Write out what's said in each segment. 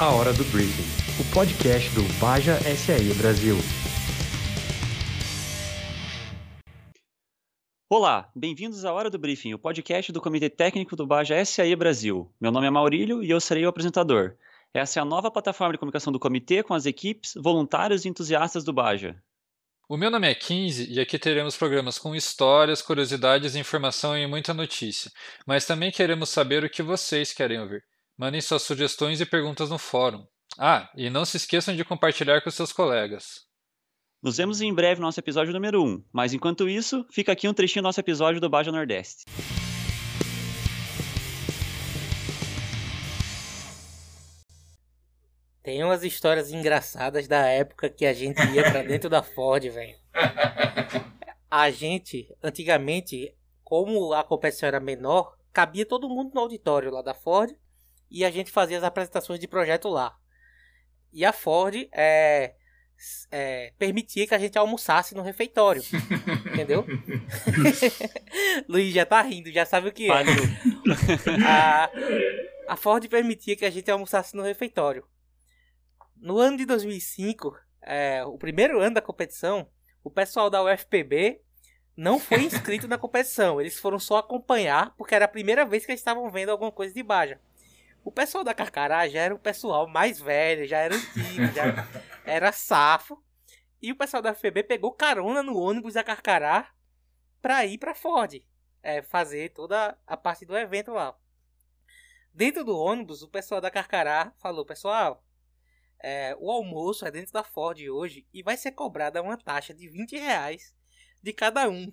A Hora do Briefing, o podcast do Baja SAE Brasil. Olá, bem-vindos à Hora do Briefing, o podcast do Comitê Técnico do Baja SAE Brasil. Meu nome é Maurílio e eu serei o apresentador. Essa é a nova plataforma de comunicação do comitê com as equipes, voluntários e entusiastas do Baja. O meu nome é 15 e aqui teremos programas com histórias, curiosidades, informação e muita notícia. Mas também queremos saber o que vocês querem ouvir. Mandem suas sugestões e perguntas no fórum. Ah, e não se esqueçam de compartilhar com seus colegas. Nos vemos em breve no nosso episódio número 1, mas enquanto isso, fica aqui um trechinho do nosso episódio do Baja Nordeste. Tem umas histórias engraçadas da época que a gente ia pra dentro da Ford, velho. A gente, antigamente, como a competição era menor, cabia todo mundo no auditório lá da Ford e a gente fazia as apresentações de projeto lá. E a Ford é, é, permitia que a gente almoçasse no refeitório. entendeu? Luiz já tá rindo, já sabe o que é. a, a Ford permitia que a gente almoçasse no refeitório. No ano de 2005, é, o primeiro ano da competição, o pessoal da UFPB não foi inscrito na competição. Eles foram só acompanhar, porque era a primeira vez que eles estavam vendo alguma coisa de Baja. O pessoal da Carcará já era o pessoal mais velho, já era antigo, já era safo. E o pessoal da FB pegou carona no ônibus da Carcará pra ir pra Ford. É, fazer toda a parte do evento lá. Dentro do ônibus, o pessoal da Carcará falou, pessoal, é, o almoço é dentro da Ford hoje e vai ser cobrada uma taxa de 20 reais de cada um.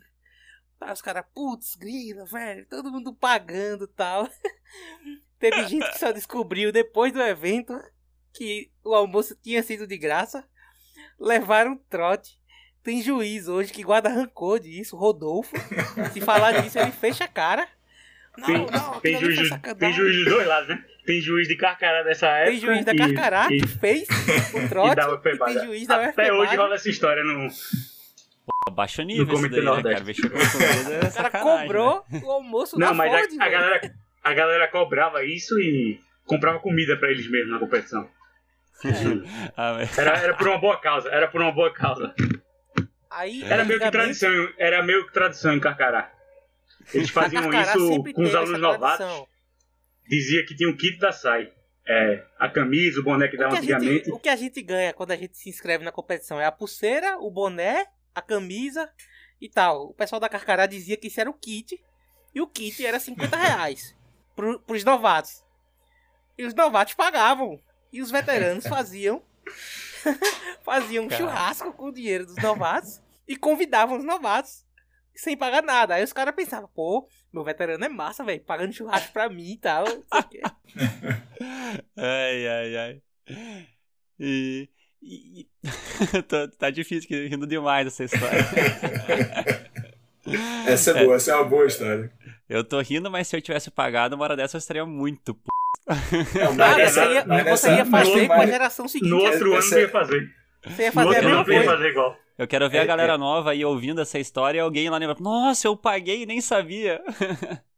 Tá, os caras, putz, grila, velho, todo mundo pagando tal. Teve gente que só descobriu depois do evento que o almoço tinha sido de graça. Levaram trote. Tem juiz hoje que guarda rancor disso, Rodolfo. Se falar disso, ele fecha a cara. Não, tem, não, tem, juiz, tem juiz dos dois lados, né? Tem juiz de Carcará dessa época. Tem juiz da Carcará e, que fez o trote. E, e tem juiz da Até hoje rola essa história no. Baixa nível no daí, né, cara? o cara cobrou né? o almoço Não, da mas Ford, a, a, galera, a galera cobrava isso e comprava comida pra eles mesmos na competição. ah, era, era por uma boa causa, era por uma boa causa. Aí, era meio que tradição, era meio que tradição em Carcará. Eles faziam isso com os alunos novatos. Dizia que tinha um kit da SAI. É, a camisa, o boné que dava antigamente. Gente, o que a gente ganha quando a gente se inscreve na competição é a pulseira, o boné, a camisa e tal. O pessoal da Carcará dizia que isso era o kit. E o kit era 50 reais pro, pros novatos. E os novatos pagavam. E os veteranos faziam. faziam um churrasco com o dinheiro dos novatos. E convidavam os novatos sem pagar nada. Aí os caras pensavam, pô, meu veterano é massa, velho, pagando churrasco pra mim e tal. ai, ai, ai. E. e... tá difícil, rindo demais essa história. essa é boa, é. essa é uma boa história. Eu tô rindo, mas se eu tivesse pagado, uma hora dessa eu estaria muito p. Não, cara, você ia, você ia fazer com a geração seguinte. No outro ano você ia fazer. Você ia fazer no a mesma coisa. fazer igual. Eu quero ver é, a galera é. nova aí ouvindo essa história e alguém lá lembra, nossa, eu paguei e nem sabia.